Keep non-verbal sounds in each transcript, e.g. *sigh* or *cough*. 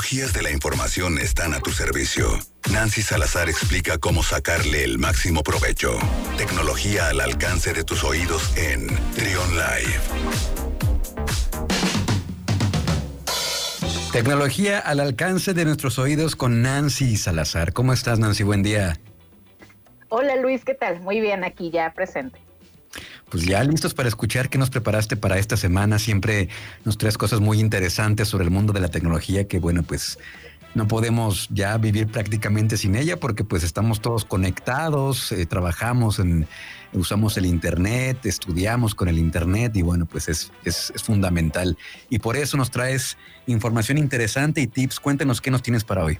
tecnologías de la información están a tu servicio. Nancy Salazar explica cómo sacarle el máximo provecho. Tecnología al alcance de tus oídos en Trion Live. Tecnología al alcance de nuestros oídos con Nancy Salazar. ¿Cómo estás, Nancy? Buen día. Hola, Luis, ¿qué tal? Muy bien, aquí ya presente. Pues ya listos para escuchar qué nos preparaste para esta semana. Siempre nos traes cosas muy interesantes sobre el mundo de la tecnología que, bueno, pues no podemos ya vivir prácticamente sin ella porque pues estamos todos conectados, eh, trabajamos en, usamos el internet, estudiamos con el internet y bueno, pues es, es, es, fundamental. Y por eso nos traes información interesante y tips. Cuéntenos qué nos tienes para hoy.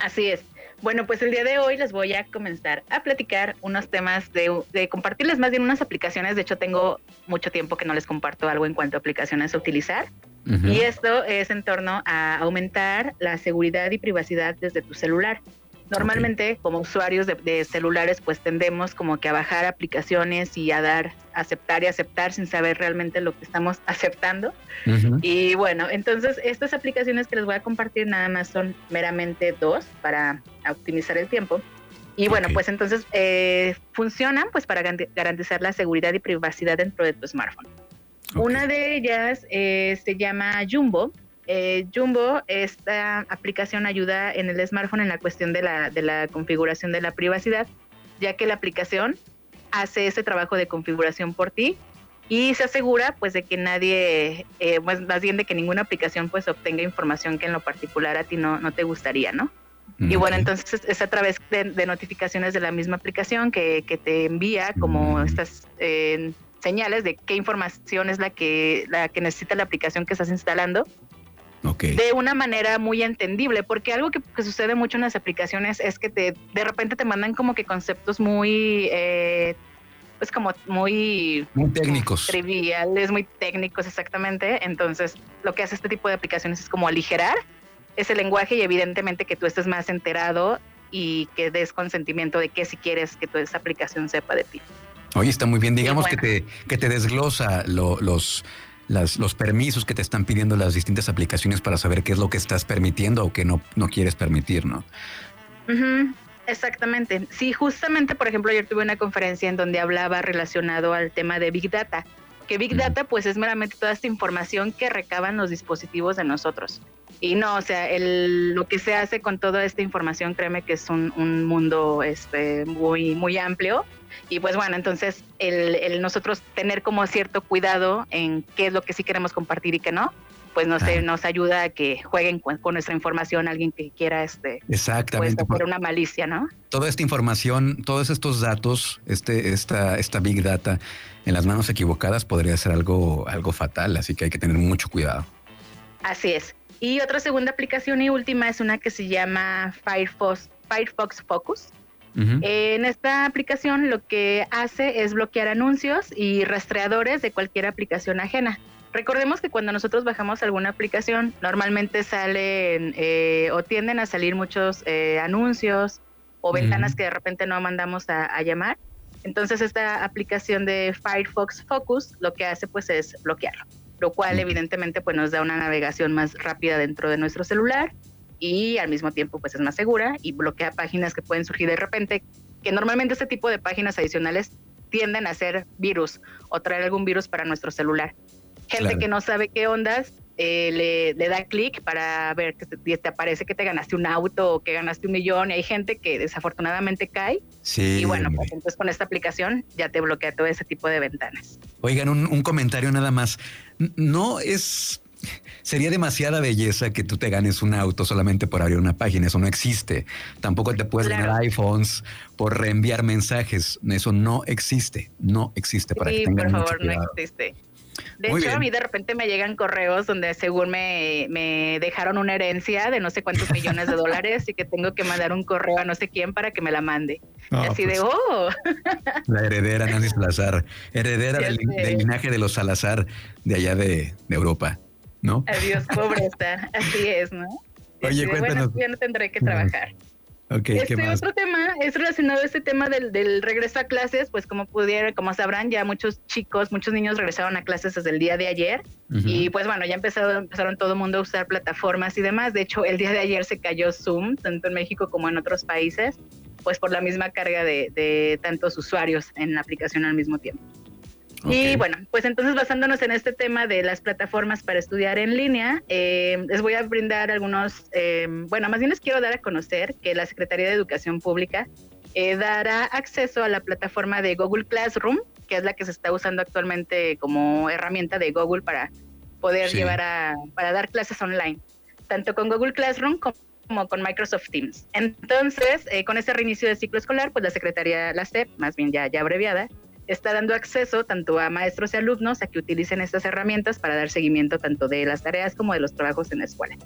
Así es. Bueno, pues el día de hoy les voy a comenzar a platicar unos temas de, compartirles más bien unas aplicaciones. De hecho, tengo mucho tiempo que no les comparto algo en cuanto a aplicaciones a utilizar. Y esto es en torno a aumentar la seguridad y privacidad desde tu celular. Normalmente, como usuarios de, celulares, pues tendemos como que a bajar aplicaciones y a dar, aceptar y aceptar sin saber realmente lo que estamos *laughs* aceptando. Y bueno, entonces estas aplicaciones que les voy a compartir nada más son meramente dos para optimizar el tiempo. Y bueno, pues entonces eh, funcionan pues para garantizar la seguridad y privacidad dentro de tu smartphone. Una de ellas eh, se llama Jumbo eh, Jumbo, esta aplicación ayuda en el smartphone en la cuestión de la, de la configuración de la privacidad, ya que la aplicación hace ese trabajo de configuración por ti y se asegura pues de que nadie, eh, pues, más bien de que ninguna aplicación pues obtenga información que en lo particular a ti no, no te gustaría, ¿no? Y bueno, entonces es a través de, notificaciones de la misma aplicación que, que te envía como mm. estas eh, señales de qué información es la que, la que necesita la aplicación que estás instalando de una manera muy entendible, porque algo que, sucede mucho en las aplicaciones es que te, de repente te mandan como que conceptos muy, eh, pues como muy... Muy técnicos. Triviales, muy técnicos exactamente. Entonces, lo que hace este tipo de aplicaciones es como aligerar ese lenguaje y evidentemente que tú estés más enterado y que des consentimiento de que si quieres que toda esa aplicación sepa de ti. Oye, está muy bien. Digamos que, te, que te desglosa los los permisos que te están pidiendo las distintas aplicaciones para saber qué es lo que estás permitiendo o que no, no quieres permitir, ¿no? Exactamente. Sí, justamente, por ejemplo, ayer tuve una conferencia en donde hablaba relacionado al tema de Big Data, que Big Data pues es meramente toda esta información que recaban los dispositivos de nosotros. Y no, o sea, el, lo que se hace con toda esta información, créeme que es un, un mundo este, muy, muy amplio y pues bueno, entonces el, nosotros tener como cierto cuidado en qué es lo que sí queremos compartir y qué no, pues nos, nos ayuda a que jueguen con, nuestra información alguien que quiera este exactamente pues, por una malicia, ¿no? Toda esta información, todos estos datos, este, esta, esta big data en las manos equivocadas podría ser algo, algo fatal, así que hay que tener mucho cuidado. Así es. Y otra segunda aplicación y última es una que se llama Firefox, Firefox Focus. En esta aplicación lo que hace es bloquear anuncios y rastreadores de cualquier aplicación ajena. Recordemos que cuando nosotros bajamos alguna aplicación, normalmente salen eh, o tienden a salir muchos eh, anuncios o ventanas que de repente no mandamos a, llamar. Entonces esta aplicación de Firefox Focus lo que hace pues es bloquearlo, lo cual evidentemente pues nos da una navegación más rápida dentro de nuestro celular y al mismo tiempo pues es más segura y bloquea páginas que pueden surgir de repente, que normalmente este tipo de páginas adicionales tienden a ser virus o traer algún virus para nuestro celular. Gente que no sabe qué ondas eh, le, da clic para ver que te, te, aparece que te ganaste un auto o que ganaste un millón y hay gente que desafortunadamente cae. Sí. Y bueno, pues entonces con esta aplicación ya te bloquea todo ese tipo de ventanas. Oigan, un, un comentario nada más. No es Sería demasiada belleza que tú te ganes un auto solamente por abrir una página. Eso no existe. Tampoco te puedes ganar iPhones por reenviar mensajes. Eso no existe. No existe para que tengan por favor, no existe. De hecho, a mí de repente me llegan correos donde según me, me, dejaron una herencia de no sé cuántos *laughs* millones de dólares y que tengo que mandar un correo a no sé quién para que me la mande. así de, pues, oh. La heredera Nancy Salazar, heredera *laughs* del, linaje de los Salazar de allá de Europa. ¿No? Adiós, pobreza. Así es, ¿no? Oye, este, cuéntanos. Bueno, ya no tendré que trabajar. este otro tema es relacionado a este tema del, regreso a clases, pues como pudieron, como sabrán, ya muchos chicos, muchos niños regresaron a clases desde el día de ayer y pues bueno, ya empezaron, empezaron todo el mundo a usar plataformas y demás. De hecho, el día de ayer se cayó Zoom, tanto en México como en otros países, pues por la misma carga de, de tantos usuarios en la aplicación al mismo tiempo. Y bueno, pues entonces basándonos en este tema de las plataformas para estudiar en línea, eh, les voy a brindar algunos, eh, bueno, más bien les quiero dar a conocer que la Secretaría de Educación Pública eh, dará acceso a la plataforma de Google Classroom, que es la que se está usando actualmente como herramienta de Google para poder llevar a, para dar clases online, tanto con Google Classroom como con Microsoft Teams. Entonces, con ese reinicio de ciclo escolar, pues la Secretaría, la SEP, más bien ya, ya abreviada, está dando acceso tanto a maestros y alumnos a que utilicen estas herramientas para dar seguimiento tanto de las tareas como de los trabajos en la escuela.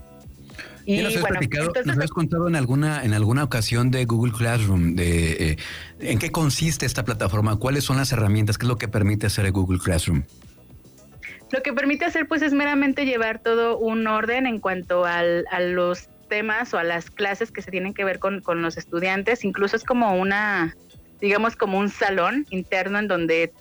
Y nos, bueno, nos has contado en alguna, en alguna ocasión de Google Classroom de eh, en qué consiste esta plataforma, cuáles son las herramientas, qué es lo que permite hacer el Google Classroom. Lo que permite hacer pues es meramente llevar todo un orden en cuanto al, a los temas o a las clases que se tienen que ver con, con los estudiantes, incluso es como una digamos, como un salón interno en donde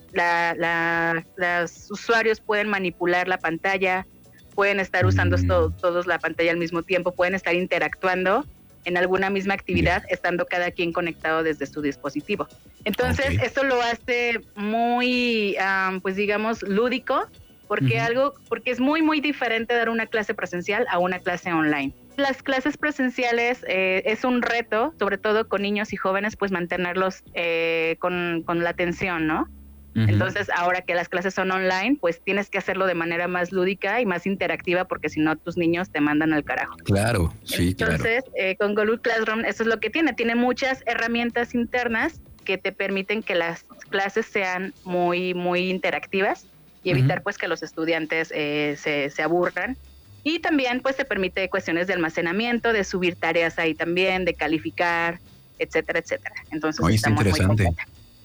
los usuarios pueden manipular la pantalla, pueden estar usando mm. todos la pantalla al mismo tiempo, pueden estar interactuando en alguna misma actividad, estando cada quien conectado desde su dispositivo. Entonces, esto lo hace muy, pues digamos, lúdico, porque algo, porque es muy, muy diferente dar una clase presencial a una clase online las clases presenciales eh, es un reto, sobre todo con niños y jóvenes, pues mantenerlos eh, con, la atención, ¿no? Entonces, ahora que las clases son online, pues tienes que hacerlo de manera más lúdica y más interactiva, porque si no, tus niños te mandan al carajo. Claro, sí, Entonces, eh, con Google Classroom, eso es lo que tiene. Tiene muchas herramientas internas que te permiten que las clases sean muy, muy interactivas y evitar, pues, que los estudiantes se, se aburran y también pues te permite cuestiones de almacenamiento, de subir tareas ahí también, de calificar, etcétera, etcétera. Entonces, está interesante.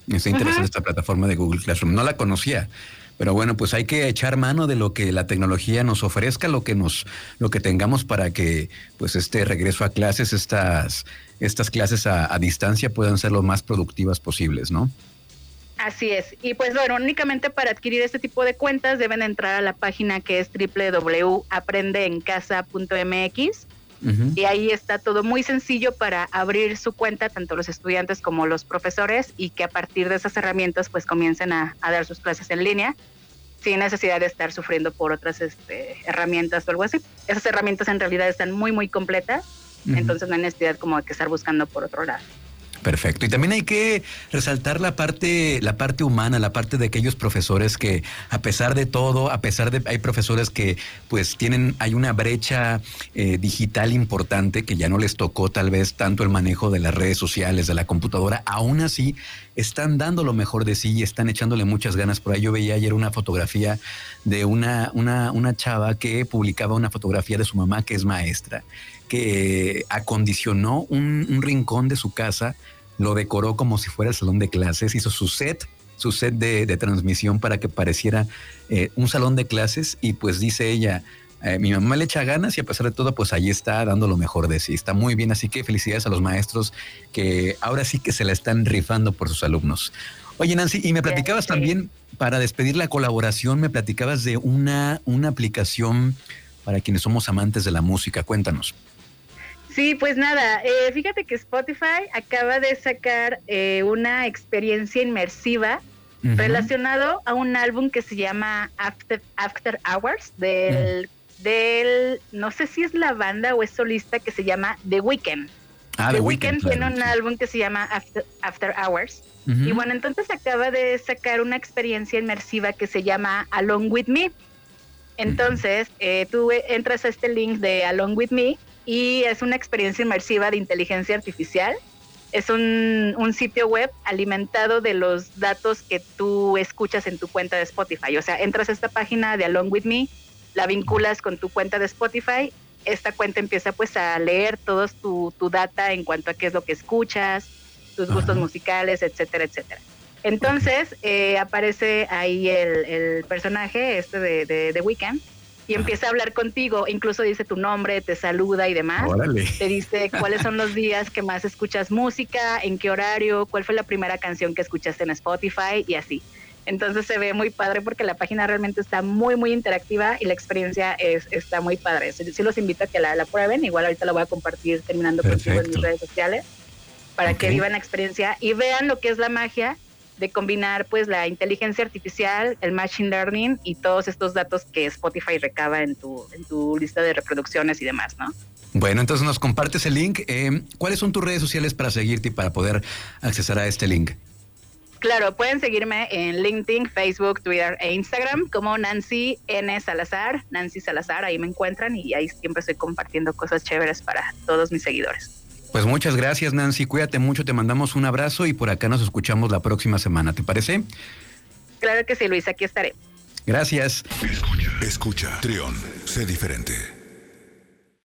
está interesante esta plataforma de Google Classroom. No la conocía. Pero bueno, pues hay que echar mano de lo que la tecnología nos ofrezca, lo que nos, lo que tengamos para que, pues, este regreso a clases, estas, estas clases a distancia puedan ser lo más productivas posibles, ¿no? Así es. Y pues bueno, únicamente para adquirir este tipo de cuentas deben entrar a la página que es www.aprendeencasa.mx. Y ahí está todo muy sencillo para abrir su cuenta, tanto los estudiantes como los profesores, y que a partir de esas herramientas pues comiencen a, dar sus clases en línea sin necesidad de estar sufriendo por otras este, herramientas o algo así. Esas herramientas en realidad están muy, muy completas, entonces no hay necesidad como de que estar buscando por otro lado. Perfecto. Y también hay que resaltar la parte, la parte humana, la parte de aquellos profesores que, a pesar de todo, a pesar de hay profesores que pues tienen, hay una brecha eh, digital importante que ya no les tocó tal vez tanto el manejo de las redes sociales, de la computadora, aún así están dando lo mejor de sí y están echándole muchas ganas. Por ahí yo veía ayer una fotografía de una, una, una chava que publicaba una fotografía de su mamá que es maestra que acondicionó un, rincón de su casa, lo decoró como si fuera el salón de clases, hizo su set, su set de, transmisión para que pareciera eh, un salón de clases y pues dice ella, eh, mi mamá le echa ganas y a pesar de todo, pues ahí está dando lo mejor de sí. Está muy bien, así que felicidades a los maestros que ahora sí que se la están rifando por sus alumnos. Oye, Nancy, y me platicabas también, para despedir la colaboración, me platicabas de una, una aplicación para quienes somos amantes de la música. Cuéntanos. Sí, pues nada, eh, fíjate que Spotify acaba de sacar eh, una experiencia inmersiva relacionado a un álbum que se llama After, After Hours del, del, no sé si es la banda o es solista que se llama The Weeknd. Ah, The, Weeknd, tiene un álbum que se llama After, Hours. Y bueno, entonces acaba de sacar una experiencia inmersiva que se llama Along With Me. Entonces, eh, tú entras a este link de Along With Me y es una experiencia inmersiva de inteligencia artificial. Es un, sitio web alimentado de los datos que tú escuchas en tu cuenta de Spotify. O sea, entras a esta página de Along With Me, la vinculas con tu cuenta de Spotify, esta cuenta empieza pues a leer todo tu, data en cuanto a qué es lo que escuchas, tus gustos musicales, etcétera, etcétera. Entonces eh, aparece ahí el, personaje este de, de, de Weekend y empieza a hablar contigo, incluso dice tu nombre, te saluda y demás. Te dice cuáles son los días que más escuchas música, en qué horario, cuál fue la primera canción que escuchaste en Spotify y así. Entonces se ve muy padre porque la página realmente está muy, muy interactiva y la experiencia es, está muy padre. Sí, los invito a que la, prueben. Igual ahorita la voy a compartir terminando contigo en mis redes sociales para que vivan la experiencia y vean lo que es la magia de combinar pues la inteligencia artificial, el machine learning y todos estos datos que Spotify recaba en tu, en tu lista de reproducciones y demás, ¿no? Bueno, entonces nos compartes el link. Eh, ¿Cuáles son tus redes sociales para seguirte y para poder accesar a este link? Claro, pueden seguirme en LinkedIn, Facebook, Twitter e Instagram como Nancy N. Salazar, Nancy Salazar, ahí me encuentran y ahí siempre estoy compartiendo cosas chéveres para todos mis seguidores. Pues muchas gracias Nancy, cuídate mucho, te mandamos un abrazo y por acá nos escuchamos la próxima semana, ¿te parece? Claro que sí, Luis, aquí estaré. Gracias. Escucha, escucha, Trión, sé diferente.